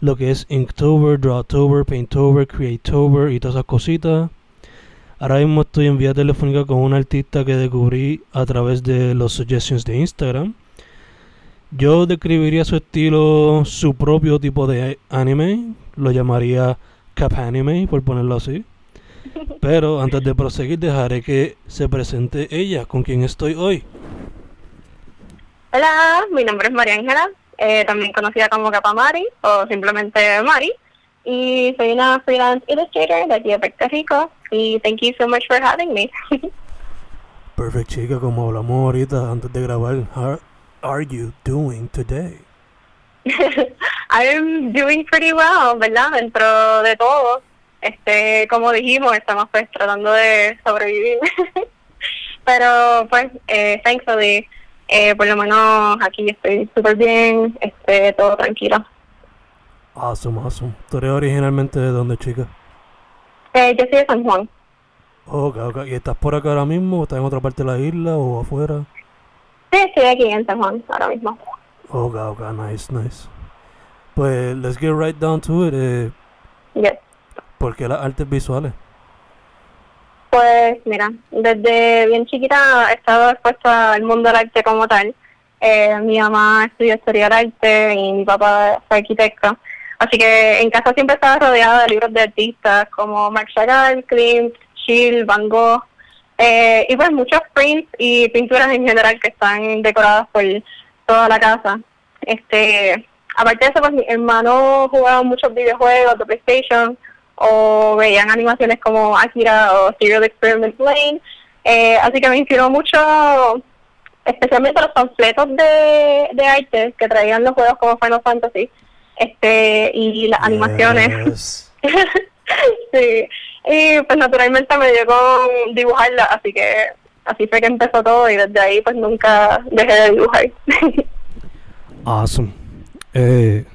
lo que es Inktober, Drawtober, Paintober, Creatober y todas esas cositas. Ahora mismo estoy en vía telefónica con un artista que descubrí a través de los suggestions de Instagram. Yo describiría su estilo, su propio tipo de anime. Lo llamaría Cap Anime, por ponerlo así. Pero antes de proseguir, dejaré que se presente ella, con quien estoy hoy. Hola, mi nombre es María Ángela, eh, también conocida como Capamari o simplemente Mari. Y soy una freelance illustrator de aquí de Puerto Rico. Y thank you so much for having me. Perfect, chica, como hablamos ahorita antes de grabar. How are you doing today? I'm doing pretty well, ¿verdad? Dentro de todo. Este, como dijimos, estamos pues tratando de sobrevivir. Pero pues, eh, thankfully, eh, por lo menos aquí estoy súper bien, este, todo tranquilo. Awesome, awesome. ¿Tú eres originalmente de dónde, chica? Eh, yo soy de San Juan. Ok, ok. ¿Y estás por acá ahora mismo? ¿Estás en otra parte de la isla o afuera? Sí, estoy aquí en San Juan ahora mismo. Ok, ok, nice, nice. Pues, let's get right down to it. Eh, Yes. ¿Por qué las artes visuales? Pues mira, desde bien chiquita he estado expuesta al mundo del arte como tal. Eh, mi mamá estudió historia del arte y mi papá fue arquitecto. Así que en casa siempre estaba rodeada de libros de artistas como Marc Chagall, Klimt, Schill, Van Gogh. eh, y pues muchos prints y pinturas en general que están decoradas por toda la casa. Este, aparte de eso, pues mi hermano jugaba muchos videojuegos de PlayStation o veían animaciones como Akira o Serial Experiment Lane. Eh, así que me inspiró mucho, especialmente los panfletos de, de arte que traían los juegos como Final Fantasy este y las animaciones. Sí, y pues naturalmente me dio con dibujarla, así que así fue que empezó todo y desde ahí pues nunca dejé de dibujar. Awesome. Eh,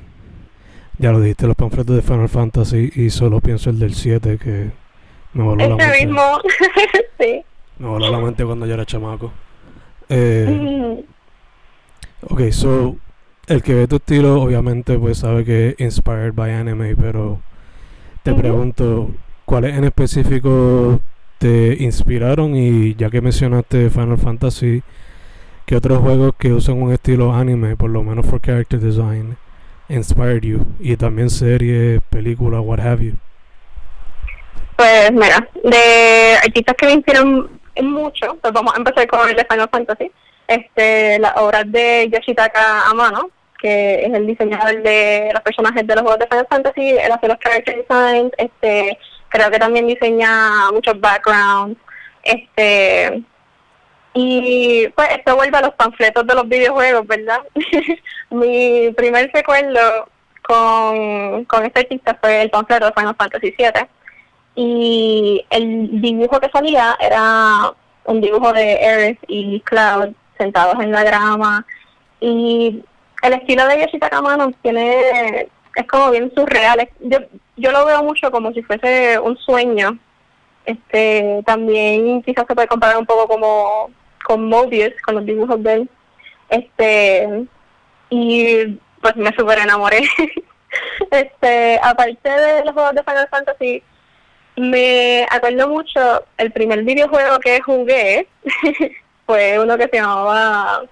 ya lo dijiste, los panfletos de Final Fantasy y solo pienso el del 7 que me voló la Ese mente. mismo, sí. Me voló la mente cuando yo era chamaco. Eh, Mm, ok, so, el que ve tu estilo obviamente pues sabe que es inspired by anime, pero te pregunto, ¿cuáles en específico te inspiraron? Y ya que mencionaste Final Fantasy, ¿qué otros juegos que usan un estilo anime, por lo menos for character design, inspired you? Y también series, películas, what have you. Pues mira, de artistas que me inspiran mucho, pues vamos a empezar con el de Final Fantasy. Este, las obras de Yoshitaka Amano, que es el diseñador de los personajes de los juegos de Final Fantasy, él hace los character designs, este, creo que también diseña muchos backgrounds, este, y pues esto vuelve a los panfletos de los videojuegos, ¿verdad? Mi primer recuerdo con, con este artista fue el panfleto de Final Fantasy VII y el dibujo que salía era un dibujo de Aerith y Cloud sentados en la grama. Y el estilo de Yoshitaka Amano tiene es como bien surreal. Yo yo lo veo mucho como si fuese un sueño. Este, también quizás se puede comparar un poco como con Mobius, con los dibujos de él. Este, y pues me super enamoré. este, aparte de los juegos de Final Fantasy, me acuerdo mucho el primer videojuego que jugué fue uno que se llamaba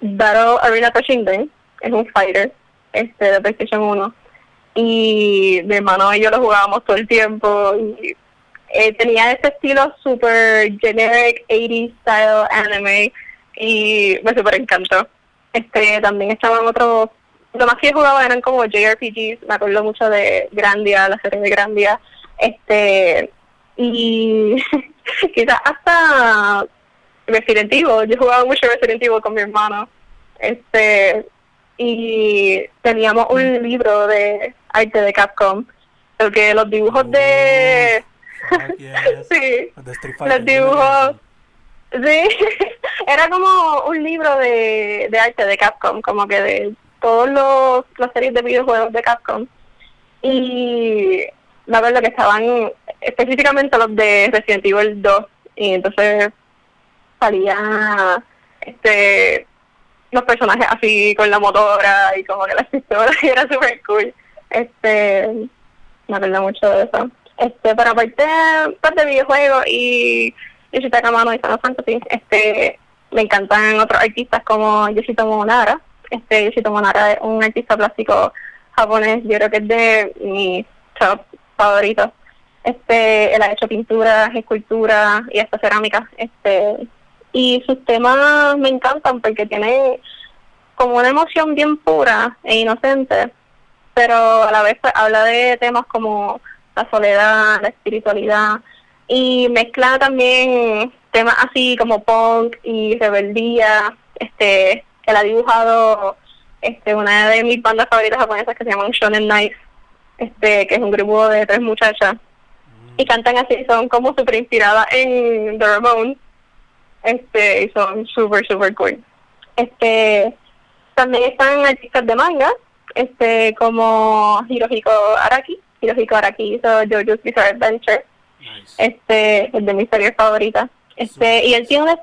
Battle Arena Toshinden, es un fighter, este de PlayStation 1. Y mi hermano y yo lo jugábamos todo el tiempo y eh, tenía ese estilo super generic 80s style anime y me super encantó. Este, también estaban otros, lo más que jugaba eran como JRPGs, me acuerdo mucho de Grandia, la serie de Grandia, este, y quizás hasta Resident Evil, yo jugaba mucho Resident Evil con mi hermano, este, y teníamos un libro de arte de Capcom, porque los dibujos de... sí, los dibujos... Sí, era como un libro de, de arte de Capcom, como que de todos los las series de videojuegos de Capcom. Y me acuerdo que estaban específicamente los de Resident Evil 2. Y entonces salía este los personajes así con la motora y como que las pistolas y era súper cool. Este, me acuerdo mucho de eso. Este, para aparte, de videojuegos y Yoshitaka Mano y Final Fantasy, este, me encantan otros artistas como Yoshito Monara. Este, Yoshito Monara es un artista plástico japonés, yo creo que es de mis top favoritos. Este, él ha hecho pinturas, esculturas y hasta cerámica. Este, y sus temas me encantan porque tienen como una emoción bien pura e inocente, pero a la vez pues, habla de temas como la soledad, la espiritualidad y mezcla también temas así como punk y rebeldía. Este, él ha dibujado este una de mis bandas favoritas japonesas que se llama Shonen Knife, este, que es un grupo de tres muchachas y cantan así, son como súper inspiradas en The Ramones este, y son súper, súper cool. Este, también están artistas de manga, este, como Hirohiko Araki. Hirohiko Araki hizo JoJo's Bizarre Adventure. Este, es de mis series favoritas. Este, y él tiene un,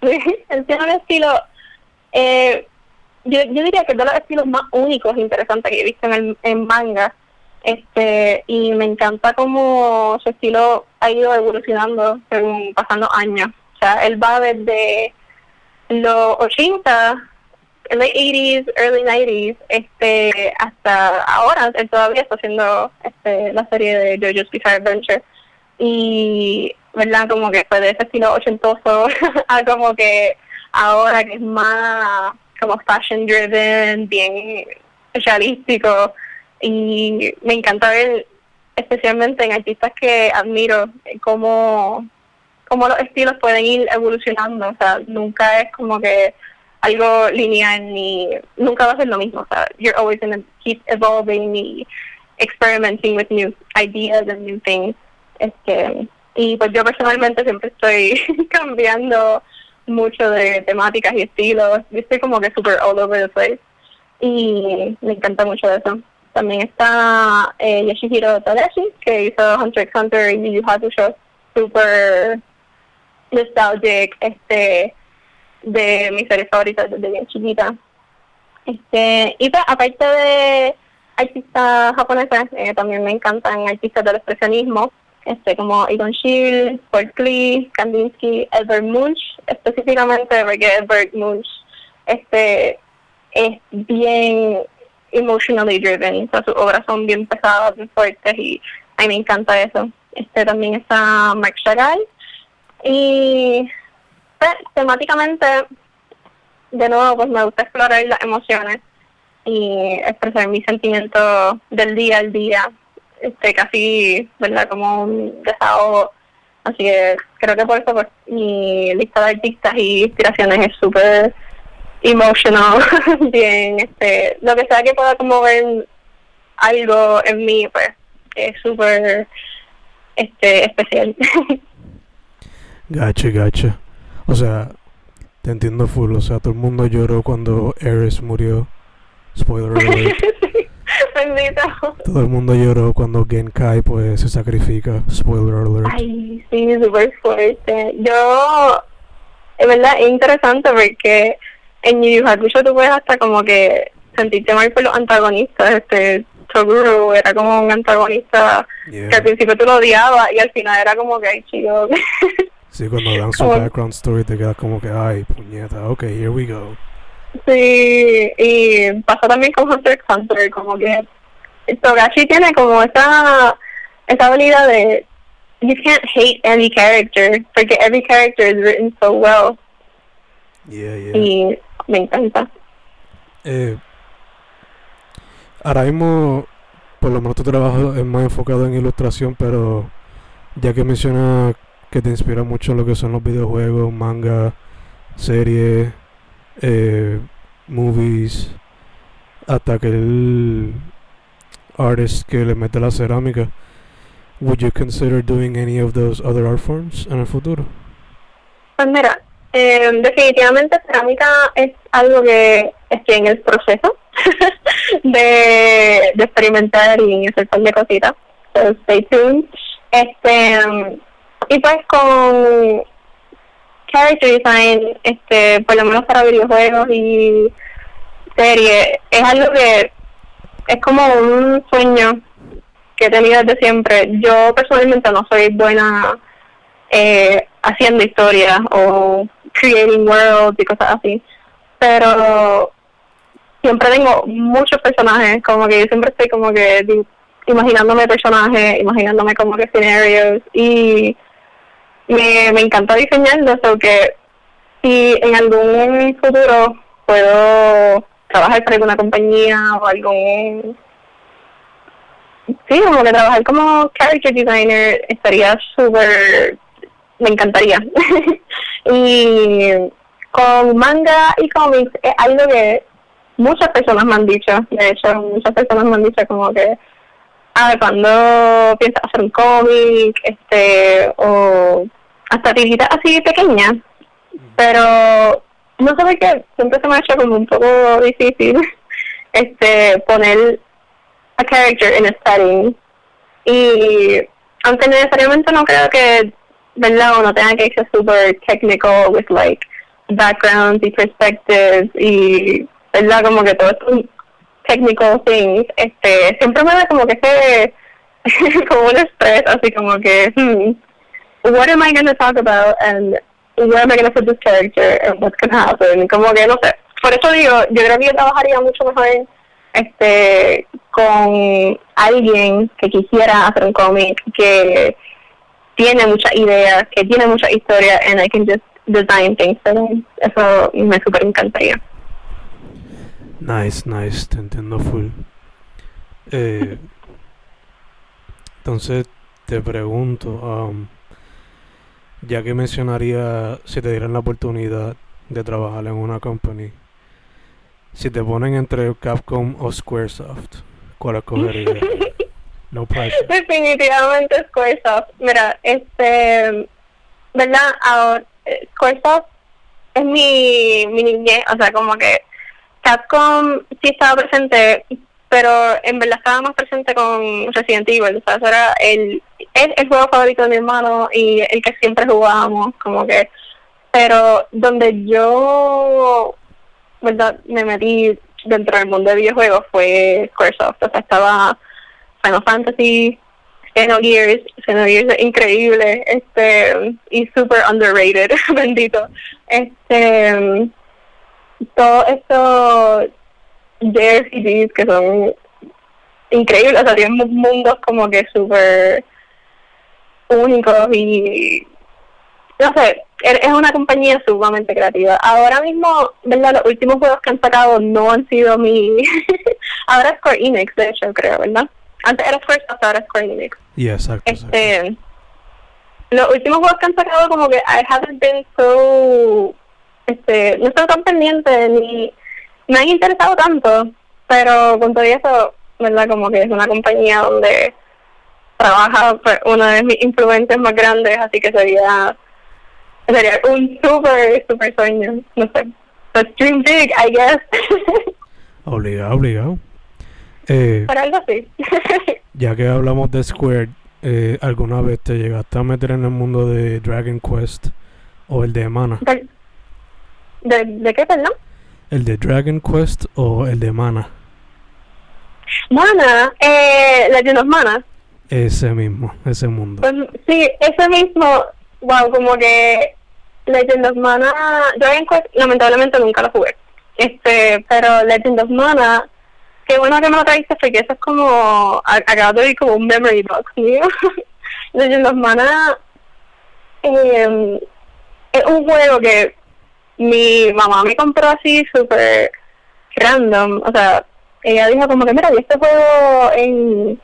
él tiene un estilo, eh, yo, yo diría que es de los estilos más únicos e interesantes que he visto en, el, en manga. Este, y me encanta cómo su estilo ha ido evolucionando según pasando años él va desde los 80, late 80s, early 90s, este, hasta ahora. Él todavía está haciendo este, la serie de JoJo's Bizarre Adventure. Y, ¿verdad? Como que fue de ese estilo ochentoso a como que ahora que es más como fashion driven, bien realístico. Y me encanta ver, especialmente en artistas que admiro, cómo cómo los estilos pueden ir evolucionando, o sea, nunca es como que algo lineal ni nunca va a ser lo mismo, o sea, you're always going to keep evolving y experimenting with new ideas and new things. Este, y pues yo personalmente siempre estoy cambiando mucho de temáticas y estilos, yo estoy como que super all over the place y me encanta mucho eso. También está eh, Yoshihiro Tadashi, que hizo Hunter x Hunter y Yu Yu Hakusho, super nostalgic, este, de mis series favoritas desde bien chiquita. Este, y pues, aparte de artistas japoneses, eh, también me encantan artistas del expresionismo, este, como Egon Schiele, Paul Klee, Kandinsky, Edvard Munch, específicamente porque Edvard Munch este, es bien emotionally driven, o sea, sus obras son bien pesadas, bien fuertes y a mí me encanta eso. Este también está Mark Chagall, temáticamente, de nuevo, pues me gusta explorar las emociones y expresar mis sentimientos del día al día, este casi, ¿verdad? Como un desahogo. Así que creo que por eso pues, mi lista de artistas y inspiraciones es súper emotional, bien, este, lo que sea que pueda como ver algo en mí, pues, es súper este especial. Gacha, gacha. O sea, te entiendo full. O sea, todo el mundo lloró cuando Ares murió. Spoiler alert. Bendito. Todo el mundo lloró cuando Genkai pues se sacrifica. Spoiler alert. Ay, sí, súper fuerte. Yo, es verdad, es interesante porque en Yu Hakusho tú puedes hasta como que sentirte mal por los antagonistas. Este, Toguro era como un antagonista Yeah. que al principio tú lo odiabas y al final era como que, ay, chico. Sí, cuando dan su Como- background story te quedas como que, ay, puñeta, ok, here we go. Sí, y pasa también con Hunter x Hunter, como que Togashi tiene como esa, esa habilidad de you can't hate any character, porque every character is written so well, Yeah, yeah. y me encanta. Eh, ahora mismo, por lo menos tu trabajo es más enfocado en ilustración, pero ya que mencionas que te inspira mucho lo que son los videojuegos, manga, series, eh, movies, hasta que el artist que le mete la cerámica, would you consider doing any of those other art forms en el futuro? Pues mira, eh, definitivamente cerámica es algo que estoy en el proceso de, de experimentar y hacer un par de cositas. So stay tuned. Este, y pues con character design, este, por lo menos para videojuegos y series, es algo que es como un sueño que he tenido desde siempre. Yo personalmente no soy buena eh, haciendo historias o creating worlds y cosas así. Pero siempre tengo muchos personajes, como que yo siempre estoy como que imaginándome personajes, imaginándome como que escenarios y me, me encanta diseñarlo, so que si en algún futuro puedo trabajar para alguna compañía o algún sí, como que trabajar como character designer estaría súper, me encantaría. y con manga y cómics es algo que muchas personas me han dicho, de hecho muchas personas me han dicho como que, ah, cuando piensas hacer un cómic, este, o hasta tiritas así pequeñas, pero no sé por qué, siempre se me ha hecho como un poco difícil este poner a character in a setting. Y aunque necesariamente no creo que verdad uno tenga que ser super technical with like backgrounds y perspectives y verdad como que todo estos technical things este siempre me da como que ese como un estrés así como que hmm, what am I going to talk about and where am I going to put this character and what's going to happen como que no sé. Por eso digo yo creo que yo trabajaría mucho mejor este con alguien que quisiera hacer un cómic que tiene muchas ideas que tiene mucha historia and I can just design things for them. Eso me super encantaría Nice, nice, te entiendo full. Eh, entonces te pregunto, um, ya que mencionaría si te dieran la oportunidad de trabajar en una company, si te ponen entre Capcom o Squaresoft, ¿cuál escogerías? No pressure. Definitivamente Squaresoft. Mira, este, ¿verdad? Ahora, eh, Squaresoft es mi, mi niñez, o sea, como que Capcom sí estaba presente, pero en verdad estaba más presente con Resident Evil, o sea, eso era el, el, el juego favorito de mi hermano y el que siempre jugábamos, como que, pero donde yo, ¿verdad? Me metí dentro del mundo de videojuegos fue Squaresoft, o sea, estaba Final Fantasy, Xenogears, Xenogears es increíble, este, y super underrated, bendito. Este, todo estos JRPGs que son increíbles, o sea, tienen mu- mundos como que super únicos y no sé, es es una compañía sumamente creativa. Ahora mismo, ¿verdad? Los últimos juegos que han sacado no han sido mi... ahora es Square Enix, de hecho, creo, ¿verdad? Antes era Squaresoft, ahora es Square Enix. Yeah, exacto, exacto. Este, los últimos juegos que han sacado como que I haven't been so, este, no estoy tan pendiente ni me han interesado tanto, pero con todo eso, verdad, como que es una compañía donde trabaja pues, uno de mis influencers más grandes, así que sería sería un super super sueño, no sé, so dream big, I guess. Obligado, obligado. Eh, Para algo así. ya que hablamos de Square, eh, ¿alguna vez te llegaste a meter en el mundo de Dragon Quest o el de Mana? ¿De, de, de qué, perdón? ¿El de Dragon Quest o el de Mana? Mana, eh, Legend of Mana. Ese mismo, ese mundo. Pues sí, ese mismo, wow, como que Legend of Mana, Dragon Quest, lamentablemente nunca lo jugué. Este, pero Legend of Mana, qué bueno que me lo trajiste porque eso es como, acabo de oír como un memory box mío. Legend of Mana eh, es un juego que mi mamá me compró así súper random, o sea, ella dijo como que mira, y este juego en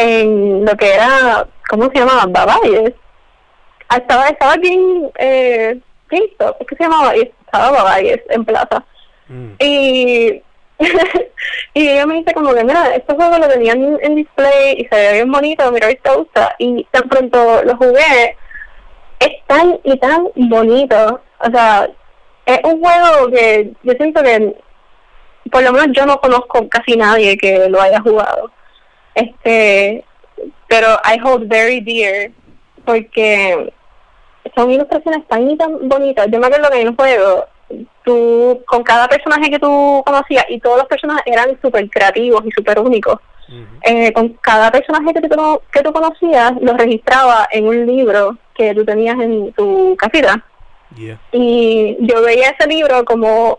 en lo que era, ¿cómo se llamaba? Babayes. Estaba, estaba aquí en eh, GameStop, es que se llamaba, y estaba Babayes en plaza. Mm. Y, y ella me dice como que, mira, este juego lo tenían en display y se ve bien bonito, mira, a ver si te gusta. Y tan pronto lo jugué, es tan y tan bonito. O sea, es un juego que yo siento que, por lo menos yo no conozco casi nadie que lo haya jugado. Este, pero I hold very dear porque son ilustraciones tan y tan bonitas. Yo me acuerdo que en el juego, tú, con cada personaje que tú conocías, y todos los personajes eran súper creativos y súper únicos, Eh, con cada personaje que que tú conocías, lo registraba en un libro que tú tenías en tu casita. Yeah. Y yo veía ese libro como,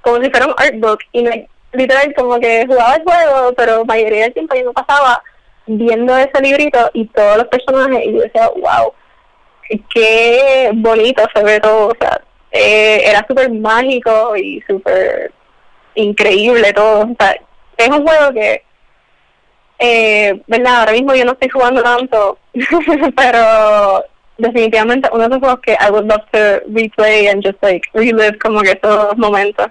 como si fuera un artbook, y me, literal como que jugaba el juego, pero mayoría del tiempo yo me pasaba viendo ese librito y todos los personajes, y yo decía, wow, qué bonito se ve todo, o sea, eh, era súper mágico y súper increíble todo, o sea, es un juego que, eh, verdad, ahora mismo yo no estoy jugando tanto, pero definitivamente uno de esos juegos que I would love to replay and just like relive como que esos momentos.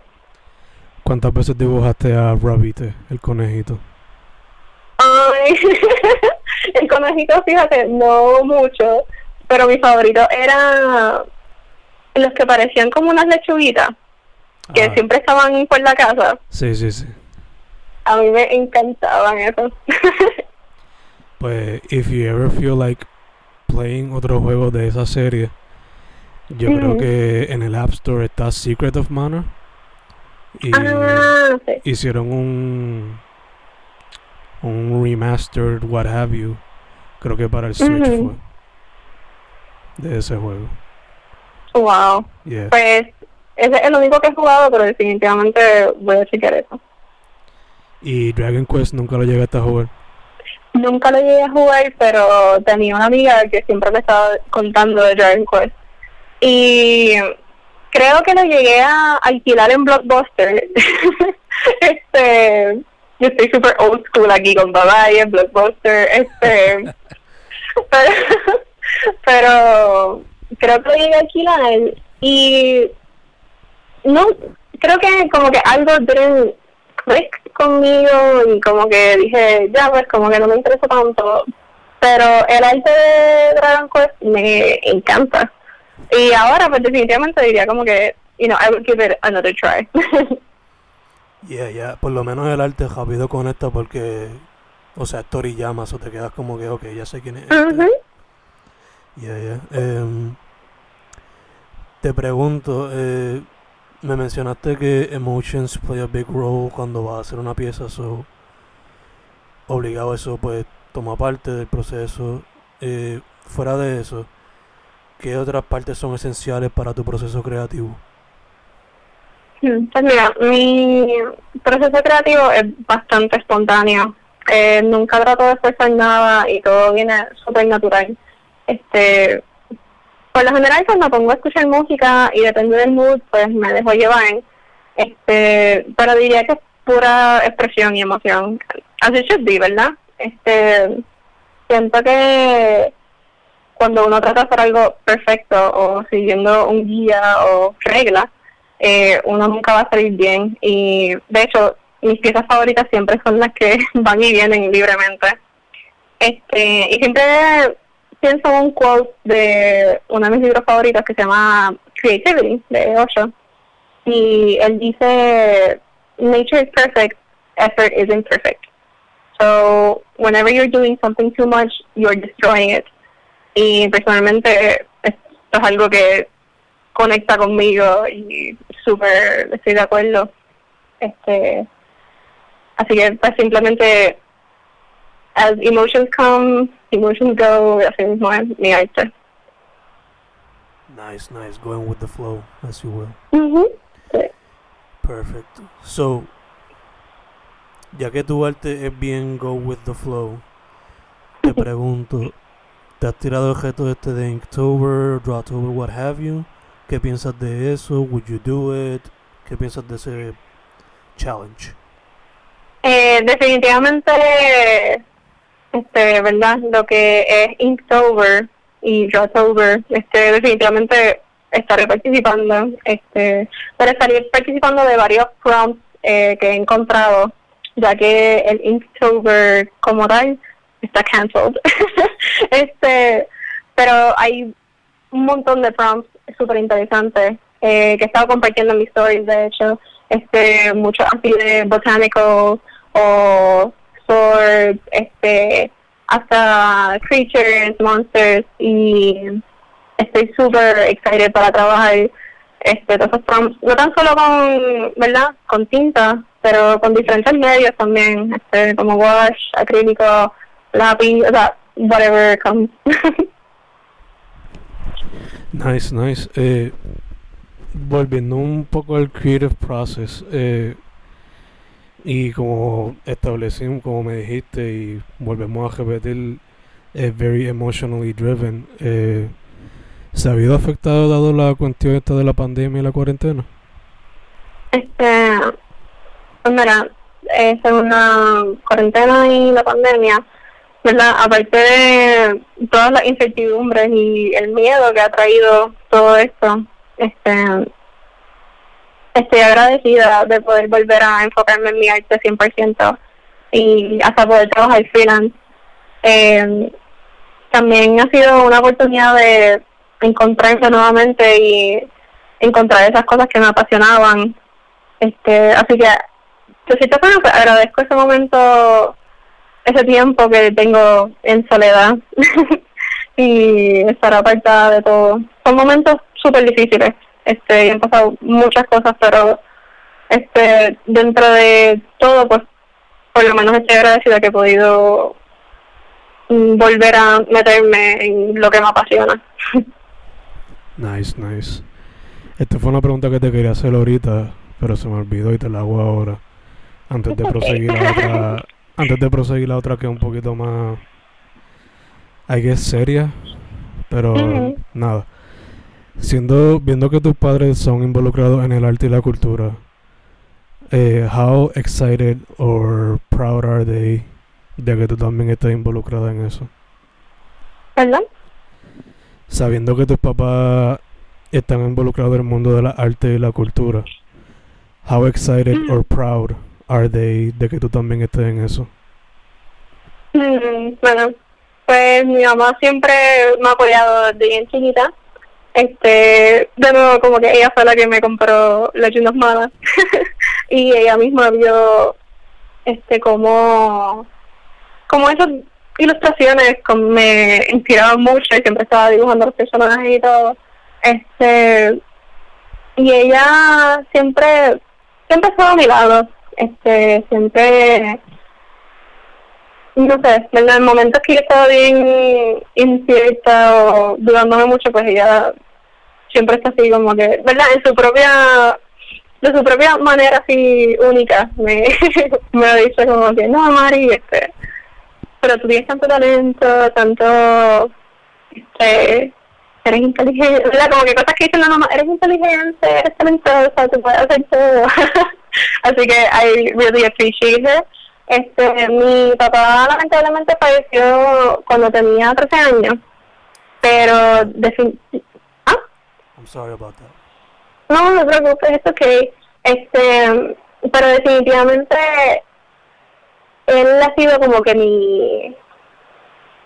¿Cuántas veces dibujaste a Rabbit, el conejito? Ay, el conejito, fíjate, no mucho, pero mi favorito era los que parecían como unas lechuguitas, que Ah, siempre estaban por la casa. Sí, sí, sí. A mí me encantaban esos. Pues, if you ever feel like playing otro juego de esa serie, yo creo que en el App Store está Secret of Mana. Y ah, sí. hicieron un un remastered what have you creo que para el Switch Ujú. fue de ese juego Wow. yeah Pues ese es el único que he jugado, pero definitivamente voy a chequear eso. Y Dragon Quest nunca lo llegaste a jugar Nunca lo llegué a jugar, pero tenía una amiga que siempre me estaba contando de Dragon Quest. Y creo que lo llegué a alquilar en Blockbuster. este, yo estoy super old school aquí con Baba y en Blockbuster. Este, pero, pero creo que lo llegué a alquilar y no, creo que como que algo didn't click conmigo y como que dije, ya pues como que no me interesa tanto. Pero el arte de Dragon Quest me encanta. Y ahora pues definitivamente diría como que, you know, I would give it another try. yeah yeah por lo menos el arte rápido conecta porque o sea es Toriyama o te quedas como que ok ya sé quién es este. Yeah, yeah. Em, te pregunto, eh, me mencionaste que emotions play a big role cuando vas a hacer una pieza, so obligado eso pues toma parte del proceso. Eh, fuera de eso, ¿qué otras partes son esenciales para tu proceso creativo? Mm, Pues mira, mi proceso creativo es bastante espontáneo. Eh, nunca trato de esforzar nada y todo viene súper natural. Este, por lo general cuando pongo a escuchar música y depende del mood, pues me dejo llevar. Este, pero diría que es pura expresión y emoción. Así should be, ¿verdad? Este, siento que cuando uno trata de hacer algo perfecto o siguiendo un guía o regla, eh, uno nunca va a salir bien. Y de hecho, mis piezas favoritas siempre son las que van y vienen libremente. Este, y siempre pienso en un quote de uno de mis libros favoritos que se llama Creativity, de Osho. Y él dice, Nature is perfect, effort isn't perfect. So whenever you're doing something too much, you're destroying it. Y personalmente esto es algo que conecta conmigo y súper estoy de acuerdo. Este, así que pues simplemente as emotions come, emotions go, arte. Nice, nice. Going with the flow, as you will. Mhm. Sí. Perfect. So, ya que tu arte es bien go with the flow, te pregunto, ¿te has tirado el reto este de Inktober, Drawtober, what have you? ¿Qué piensas de eso? Would you do it? ¿Qué piensas de ese challenge? Eh, definitivamente, este, verdad, lo que es Inktober y Drawtober, este, definitivamente estaré participando, este, pero estaré participando de varios prompts eh, que he encontrado, ya que el Inktober como tal está cancelled. este, pero hay un montón de prompts súper interesantes eh, que he estado compartiendo en mis stories, de hecho, este, mucho así de botanical o swords, este, hasta creatures, monsters y estoy súper excited para trabajar este todos esos prompts, no tan solo con, ¿verdad? Con tinta, pero con diferentes medios también, este, como wash, acrílico, lápiz, o sea, whatever comes. Nice, nice. Eh, volviendo un poco al creative process, eh, y como establecimos, como me dijiste, y volvemos a repetir, es very emotionally driven. Eh, ¿Se ha habido afectado dado la cuestión esta de la pandemia y la cuarentena? Este, pues mira, eh, según la cuarentena y la pandemia, ¿verdad? Aparte de todas las incertidumbres y el miedo que ha traído todo esto, este, estoy agradecida de poder volver a enfocarme en mi arte 100% y hasta poder trabajar freelance. Eh, también ha sido una oportunidad de encontrarse nuevamente y encontrar esas cosas que me apasionaban. Este, así que yo sí te bueno, pues, agradezco ese momento, ese tiempo que tengo en soledad y estar apartada de todo. Son momentos súper difíciles, este, han pasado muchas cosas, pero este, dentro de todo, pues por lo menos estoy agradecida que he podido mm, volver a meterme en lo que me apasiona. Nice, nice. Esta fue una pregunta que te quería hacer ahorita, pero se me olvidó y te la hago ahora. Antes de proseguir la otra, antes de proseguir la otra que es un poquito más, hay que seria, pero nada. Siendo, viendo que tus padres son involucrados en el arte y la cultura, eh, how excited or proud are they de que tú también estés involucrada en eso? ¿Verdad? sabiendo que tus papás están involucrados en el mundo de la arte y la cultura, how excited or proud are they de que tú también estés en eso? Mm, Bueno, pues mi mamá siempre me ha apoyado desde bien chiquita. Este, de nuevo, como que ella fue la que me compró of Mana. y ella misma vio, este, como, como esas ilustraciones con- me inspiraban mucho y siempre estaba dibujando los personajes y todo. Este, y ella siempre, siempre estaba a mi lado. Este, siempre no sé, en los momentos que yo estaba bien incierta o dudándome mucho, pues ella siempre está así como que, ¿verdad? En su propia, de su propia manera así única, me, me dice como que, no, Mari, este, pero tú tienes tanto talento, tanto, este, eres inteligente, ¿verdad? Como que cosas que dicen la mamá, eres inteligente, eres talentosa, tú puedes hacer todo. así que I really appreciate it. Este, mi papá lamentablemente falleció cuando tenía 13 años, pero defin ah, I'm sorry about that. no, no te preocupes, es okay. Este, pero definitivamente él ha sido como que mi,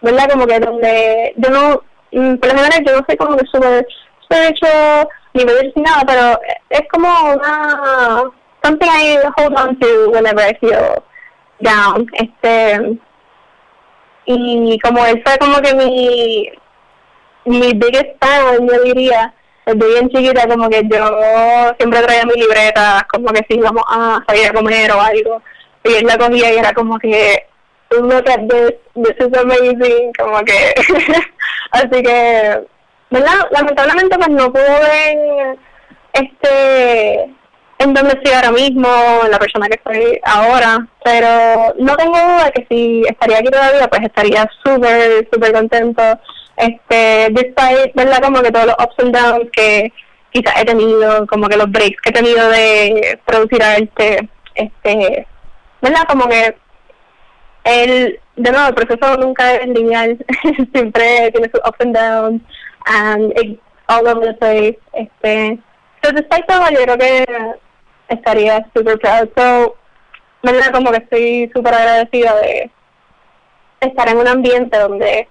¿verdad? Como que donde yo no, mm, por lo general yo no soy como que súper spiritual, ni me ni nada, pero es como una, something I hold on to whenever I feel down. Este, y como él fue como que mi, mi biggest fan, yo diría, desde bien chiquita, como que yo siempre traía mi libreta, como que si íbamos a salir a comer o algo, y él la cogía y era como que, look at this, this is amazing, como que, así que, ¿verdad? Lamentablemente pues no pude este, en donde estoy ahora mismo, en la persona que estoy ahora, pero no tengo duda que si estaría aquí todavía, pues estaría súper, súper contento este, despite, ¿verdad? Como que todos los ups and downs que quizás he tenido, como que los breaks que he tenido de producir arte, este, ¿verdad? Como que el, de nuevo, el proceso nunca es lineal, siempre tiene sus ups and downs, and it's all over the place, este, so despite todo, yo creo que estaría super proud, so, ¿verdad? Como que estoy súper agradecida de estar en un ambiente donde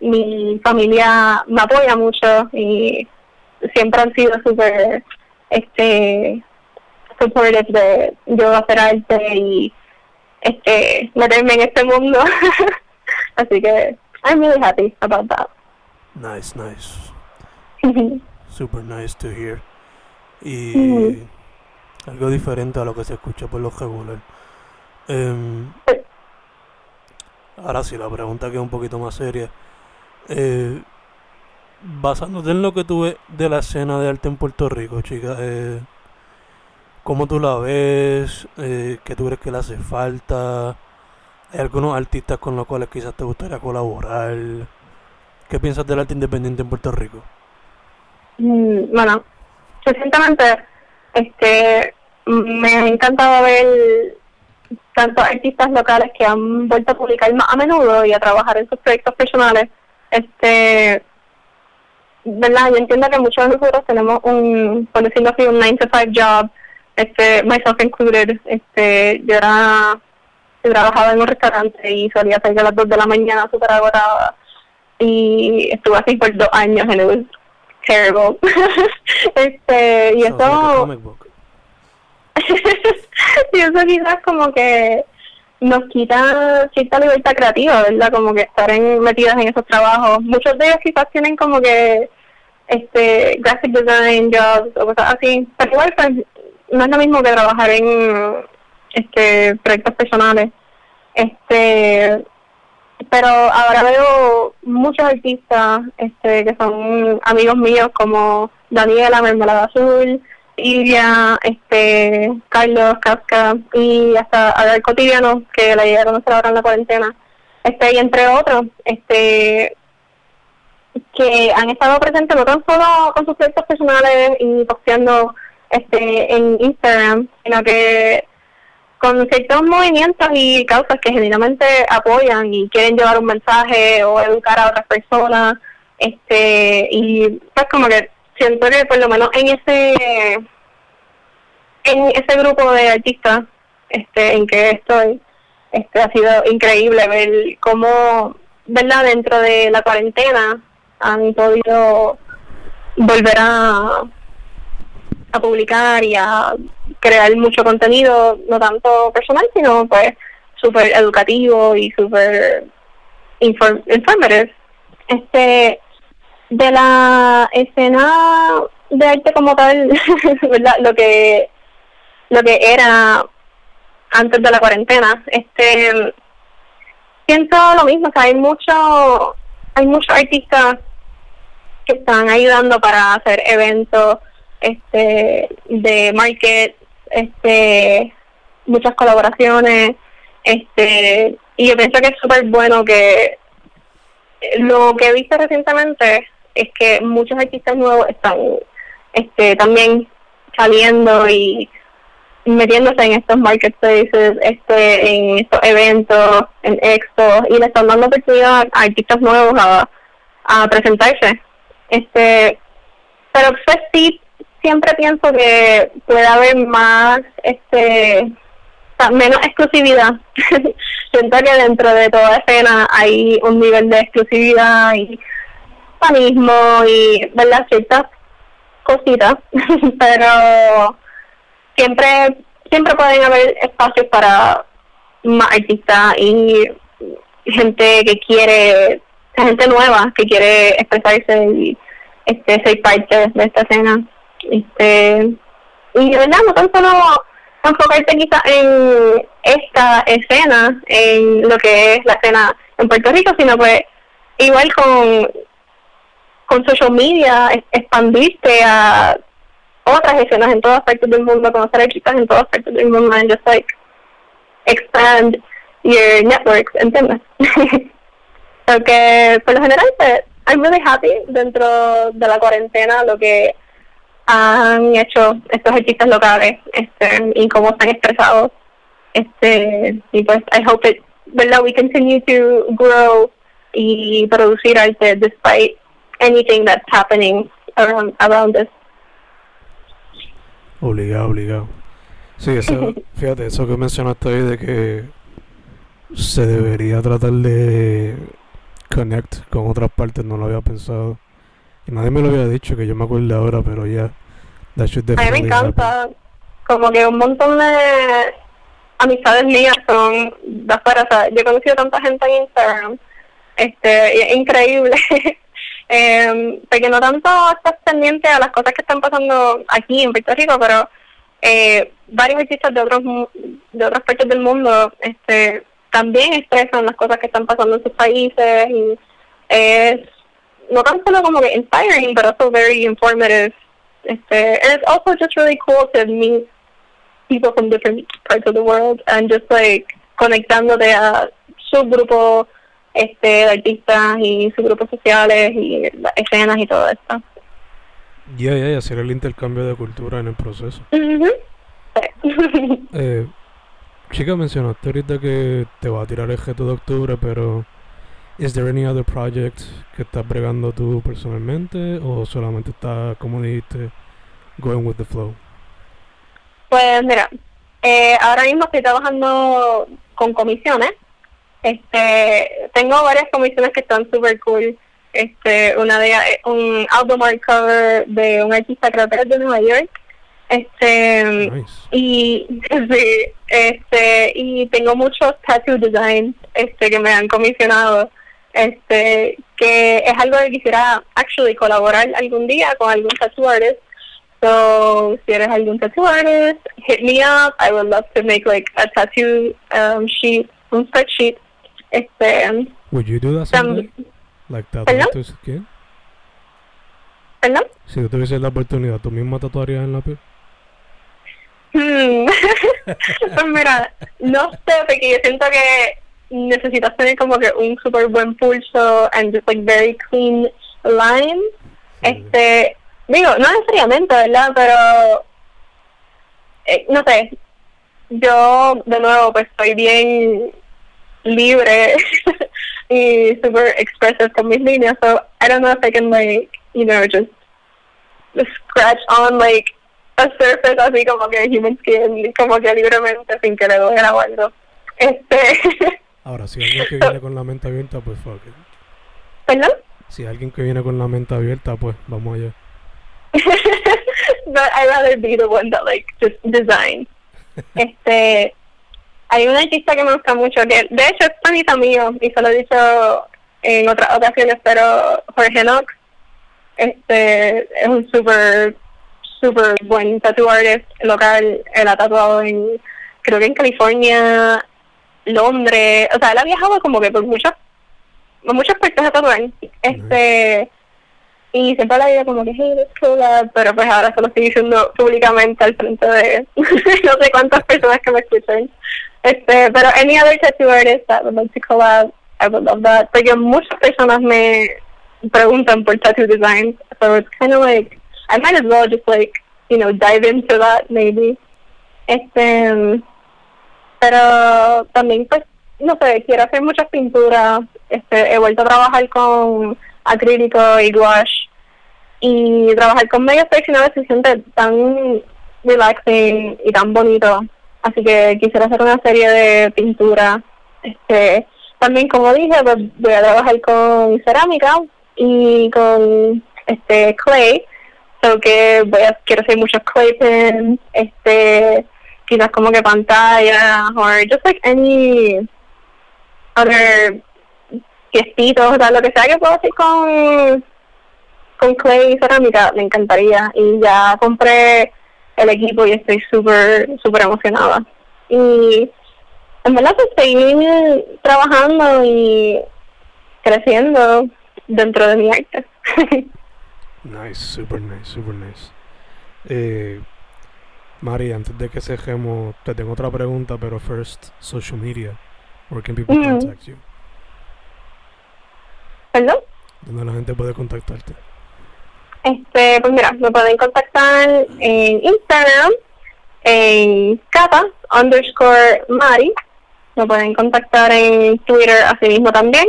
mi familia me apoya mucho y siempre han sido súper este supportive de yo hacer arte y este meterme en este mundo. Así que I'm really happy about that. Nice nice. Super nice to hear. Y algo diferente a lo que se escucha por los regular um, ahora sí la pregunta que es un poquito más seria eh, basándote en lo que tuve de la escena de arte en Puerto Rico, chica, eh, ¿cómo tú la ves? Eh, ¿Qué tú crees que le hace falta? ¿Hay algunos artistas con los cuales quizás te gustaría colaborar? ¿Qué piensas del arte independiente en Puerto Rico? Mm, bueno, recientemente este, me ha encantado ver tantos artistas locales que han vuelto a publicar más a menudo y a trabajar en sus proyectos personales este, ¿verdad? Yo entiendo que muchos de nosotros tenemos un, por decirlo así, un 9 to 5 job, este, myself included, este, yo era, yo trabajaba en un restaurante y solía salir a las 2 de la mañana súper agotada y estuve así por dos años it was terrible. este, y eso... y eso quizás como que nos quita cierta libertad creativa, ¿verdad? Como que estar en, metidas en esos trabajos. Muchos de ellos quizás tienen como que este graphic design jobs o cosas así, pero igual pues, no es lo mismo que trabajar en este proyectos personales. Este pero ahora veo muchos artistas este que son amigos míos como Daniela Mermelada Azul, Iria, este, Carlos, Casca y hasta el Cotidiano, que la llegaron a conocer ahora en la cuarentena, este, y entre otros, este, que han estado presentes no tan solo con sus proyectos personales y posteando este, en Instagram, sino que con ciertos movimientos y causas que genuinamente apoyan y quieren llevar un mensaje o educar a otras personas, este, y pues como que siento que por lo menos en ese en ese grupo de artistas este en que estoy este ha sido increíble ver cómo verdad dentro de la cuarentena han podido volver a a publicar y a crear mucho contenido no tanto personal sino pues súper educativo y súper informative. Este de la escena de arte como tal, ¿verdad? Lo que lo que era antes de la cuarentena. Este siento lo mismo, que hay mucho hay muchos artistas que están ayudando para hacer eventos este de market, este muchas colaboraciones, este y yo pienso que es súper bueno que lo que he visto recientemente es que muchos artistas nuevos están este también saliendo y metiéndose en estos marketplaces, este, en estos eventos, en expo, y le están dando oportunidad a artistas nuevos a, a presentarse. Este, pero pues sí, siempre pienso que puede haber más, este, menos exclusividad. Siento que dentro de toda escena hay un nivel de exclusividad y panismo y, ¿verdad? Ciertas cositas, pero siempre siempre pueden haber espacios para más artistas y gente que quiere, gente nueva que quiere expresarse y este ser parte de esta escena. Este, y de verdad, no tan solo enfocarte quizás en esta escena, en lo que es la escena en Puerto Rico, sino pues igual con, con social media, expandirte a otras escenas en todas partes del mundo, conocer artistas en todas partes del mundo, and just like expand your networks, ¿entiendes? so que por lo general, pues, I'm really happy dentro de la cuarentena lo que han hecho estos artistas locales este, y cómo están expresados. Este, y pues, I hope it, ¿verdad? We continue to grow y producir arte despite anything that's happening around, around us. Obligado, obligado. Sí, eso, fíjate, eso que mencionaste ahí de que se debería tratar de connect con otras partes, no lo había pensado. Y nadie me lo había dicho, que yo me acuerdo ahora, pero ya. A mí me encanta. Como que un montón de amistades mías son de afuera. O sea, yo he conocido tanta gente en Instagram. Este, y es increíble. eh, porque no tanto estás pendiente a las cosas que están pasando aquí en Puerto Rico, pero eh, varios artistas de otros de otras partes del mundo este también expresan las cosas que están pasando en sus países y es no tan solo como que inspiring, but also very informative. Este, and it's also just really cool to meet people from different parts of the world and just like conectándote a su grupo este, de artistas y sus grupos sociales y las escenas y todo esto. Ya, ya, y hacer el intercambio de cultura en el proceso. eh, chica, mencionaste ahorita que te va a tirar el G de octubre, pero ¿is there any other project que estás bregando tú personalmente o solamente estás, como dijiste, going with the flow? Pues mira, eh, ahora mismo estoy trabajando con comisiones. Este, tengo varias comisiones que están super cool. Este, una de un album cover de un artista creo que de Nueva York. Este, y sí, este, y tengo muchos tattoo designs este que me han comisionado este que es algo que quisiera actually colaborar algún día con algún tattoo artist so si eres algún tattoo artist hit me up I would love to make like a tattoo um, sheet un spreadsheet este would you do that someday? like to skin ¿Perdón? si tú tuvieses la oportunidad ¿tú misma tatuarías en la piel? Hmm. pues mira, no sé, porque yo siento que necesitas tener como que un super buen pulso and just like very clean line. Este, digo, no necesariamente, ¿verdad? Pero, eh, no sé, yo de nuevo pues soy bien libre y super expressive con mis líneas, so I don't know if I can like, you know, just scratch on like a surface así como que human skin, como que libremente sin que le duela o algo. Este Ahora, si alguien que viene con la mente abierta, pues fuck it. ¿Perdón? Si alguien que viene con la mente abierta, pues vamos allá. But I'd rather be the one that like just design. este, hay un artista que me gusta mucho, que de hecho es panita mío, y se lo he dicho en otras ocasiones, pero Jorge Knox, este, es un super, super buen tattoo artist local, él ha tatuado en, creo que en California, Londres, o sea, él ha viajado como que por muchas, muchas partes de tatuar, este, y siempre la vida como que, hey, cool, pero pues ahora se lo estoy diciendo públicamente al frente de no sé cuántas personas que me escuchan, este, pero any other tattoo artist that would like to collab, I would love that, porque muchas personas me preguntan por tattoo design, so it's kind of like, I might as well just like, you know, dive into that maybe. Este, pero también pues no sé quiero hacer muchas pinturas. Este he vuelto a trabajar con acrílico y gouache. Y trabajar con medios tradicionales se siente tan relaxing y tan bonito así que quisiera hacer una serie de pinturas este también como dije pues, voy a trabajar con cerámica y con este clay so que voy a quiero hacer muchos clay pens este quizás como que pantalla or just like any other fiestitos, o sea, lo que sea que puedo hacer con con clay y cerámica, me encantaría. Y ya compré el equipo y estoy súper, súper emocionada. Y en verdad pues seguir trabajando y creciendo dentro de mi arte. nice, super nice, super nice. Eh, Mari, antes de que cerremos, te tengo otra pregunta, pero first, social media. Where can people contact you? ¿Perdón? ¿Dónde la gente puede contactarte? Este, pues mira, me pueden contactar en Instagram, en capa underscore Mari. Me pueden contactar en Twitter así mismo también.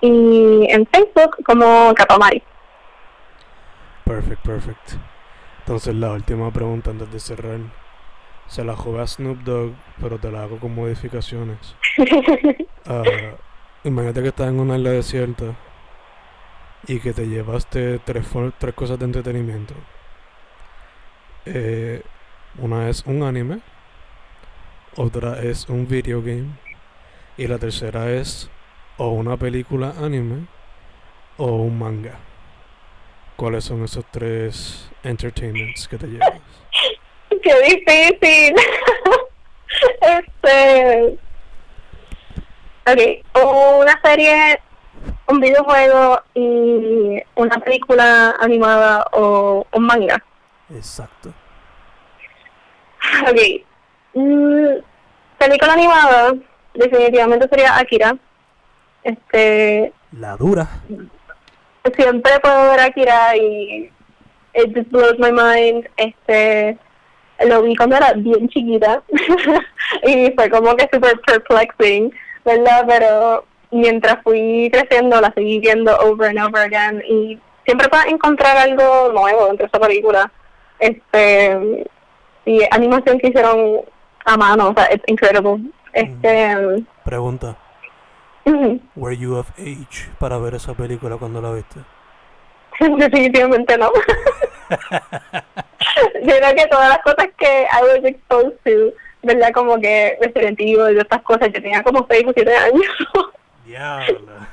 Y en Facebook como capa Mari. Perfect, perfect. Entonces la última pregunta antes de cerrar. Se la juega Snoop Dogg, pero te la hago con modificaciones. uh, imagínate que estás en una isla desierta y que te llevaste tres, tres cosas de entretenimiento. Eh, una es un anime, otra es un video game y la tercera es o una película anime o un manga. ¿Cuáles son esos tres entertainments que te llevas? Qué difícil. este. Ok, una serie un videojuego y una película animada o un manga. Exacto. Ok. Mm, película animada, definitivamente sería Akira. Este. La dura. Siempre puedo ver Akira y it just blows my mind. Este. Lo vi cuando era bien chiquita y fue como que super perplexing, ¿verdad? Pero mientras fui creciendo la seguí viendo over and over again y siempre para encontrar algo nuevo dentro de esa película. Este y animación que hicieron a mano, o sea, it's incredible. Este pregunta. Were you of age para ver esa película cuando la viste? Definitivamente no. Yo creo que todas las cosas que I was exposed to, ¿verdad? Como que Resident Evil y estas cosas, yo tenía como 6 o 7 años. Diablo.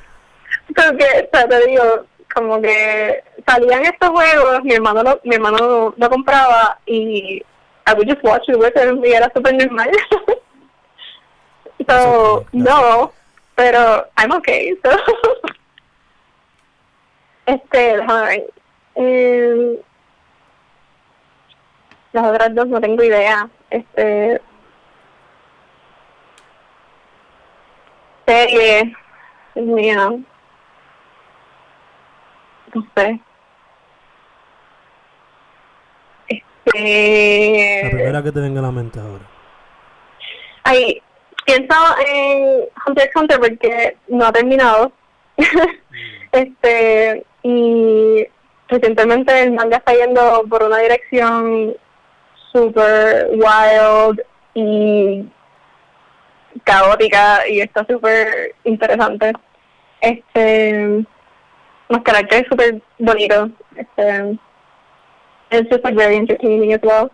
Porque, o sea, te digo, como que salían estos juegos, mi hermano lo, mi hermano lo, compraba y I would just watch it with him y era súper normal. so, no, pero I'm okay, so. este, déjame ver. Eh, las otras dos no tengo idea. Este. Serie mío. No sé. Este... La primera que te venga a la mente ahora. Ay, pienso en Hunter x Hunter porque no ha terminado. este, y recientemente el manga está yendo por una dirección super wild y caótica y está súper interesante. Este, los caracteres súper bonitos. Este, es super very entertaining as well.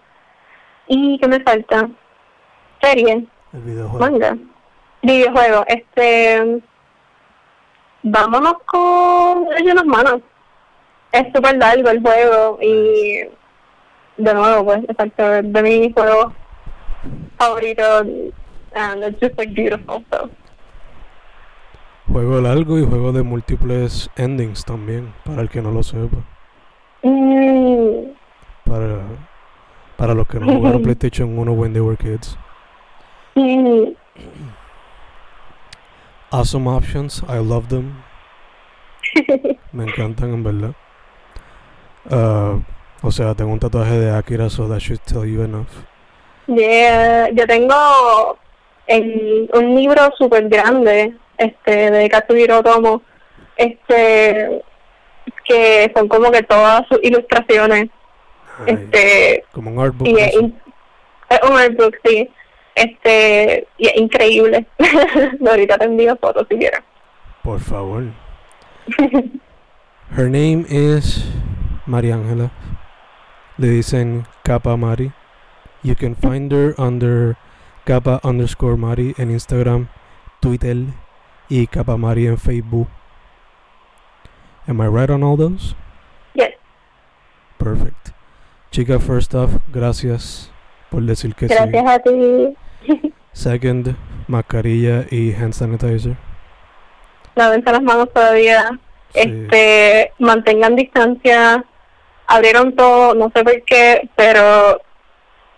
¿Y qué me falta? Serie. El videojuego. Manga. Videojuego. Este, vámonos con unas manos. Es súper largo el juego y de nuevo, pues, exacto, de mi juego favorito and it's just like beautiful. So. Juego largo y juego de múltiples endings también, para el que no lo sepa. Mm. Para, para los que no jugaron PlayStation 1 when they were kids. Mm. Awesome options, I love them. Me encantan en verdad. Uh, o sea, tengo un tatuaje de Akira, so that should tell you enough. Yeah, yo tengo en un libro súper grande este de Katsuhiro Tomo este que son como que todas sus ilustraciones este como un artbook y es, un artbook sí este y es increíble. Ahorita te envío fotos si quieres. Por favor. Her name is Mariangela le dicen Capa Mari. You can find her under Capa underscore Mari en Instagram, Twitter y Capa Mari en Facebook. Am I right on all those? Yes. Perfect. Chica, first off, gracias por decir que Gracias a ti. sí. Second, mascarilla y hand sanitizer. Lávense las manos todavía. Sí. Este, mantengan distancia. Abrieron todo, no sé por qué, pero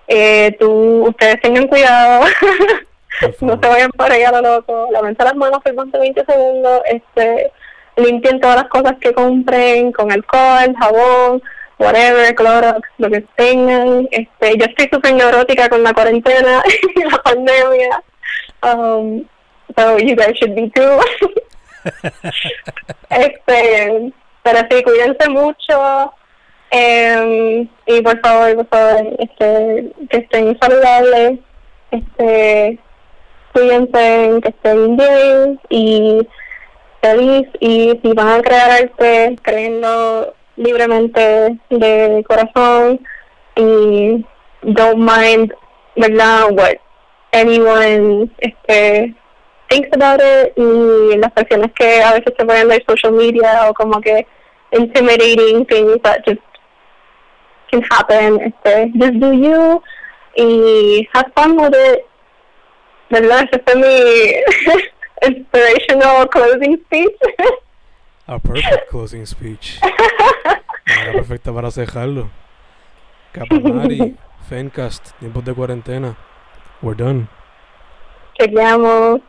eh, tú, ustedes tengan cuidado. No se vayan por ahí a lo loco. Lávense las manos de 20 segundos. Este, limpien todas las cosas que compren con alcohol, jabón, whatever, Clorox, lo que tengan. Este, yo estoy súper neurótica con la cuarentena y la pandemia. Um, so you guys should be too. este, pero sí, cuídense mucho. em, y por favor, por favor, este, que estén saludables. Este, cuídense, que estén bien y feliz. Y si van a crear arte, créenlo libremente de corazón y don't mind, ¿verdad? What anyone este, thinks about it y las presiones que a veces se pueden dar social media o como que intimidating things that just can happen. Este, just do you y have fun with it. ¿Verdad? Ese fue mi inspirational closing speech. A perfect closing speech. Era perfecta para cejarlo. Capamari, Fencast, tiempos de cuarentena. We're done. Chequeamos.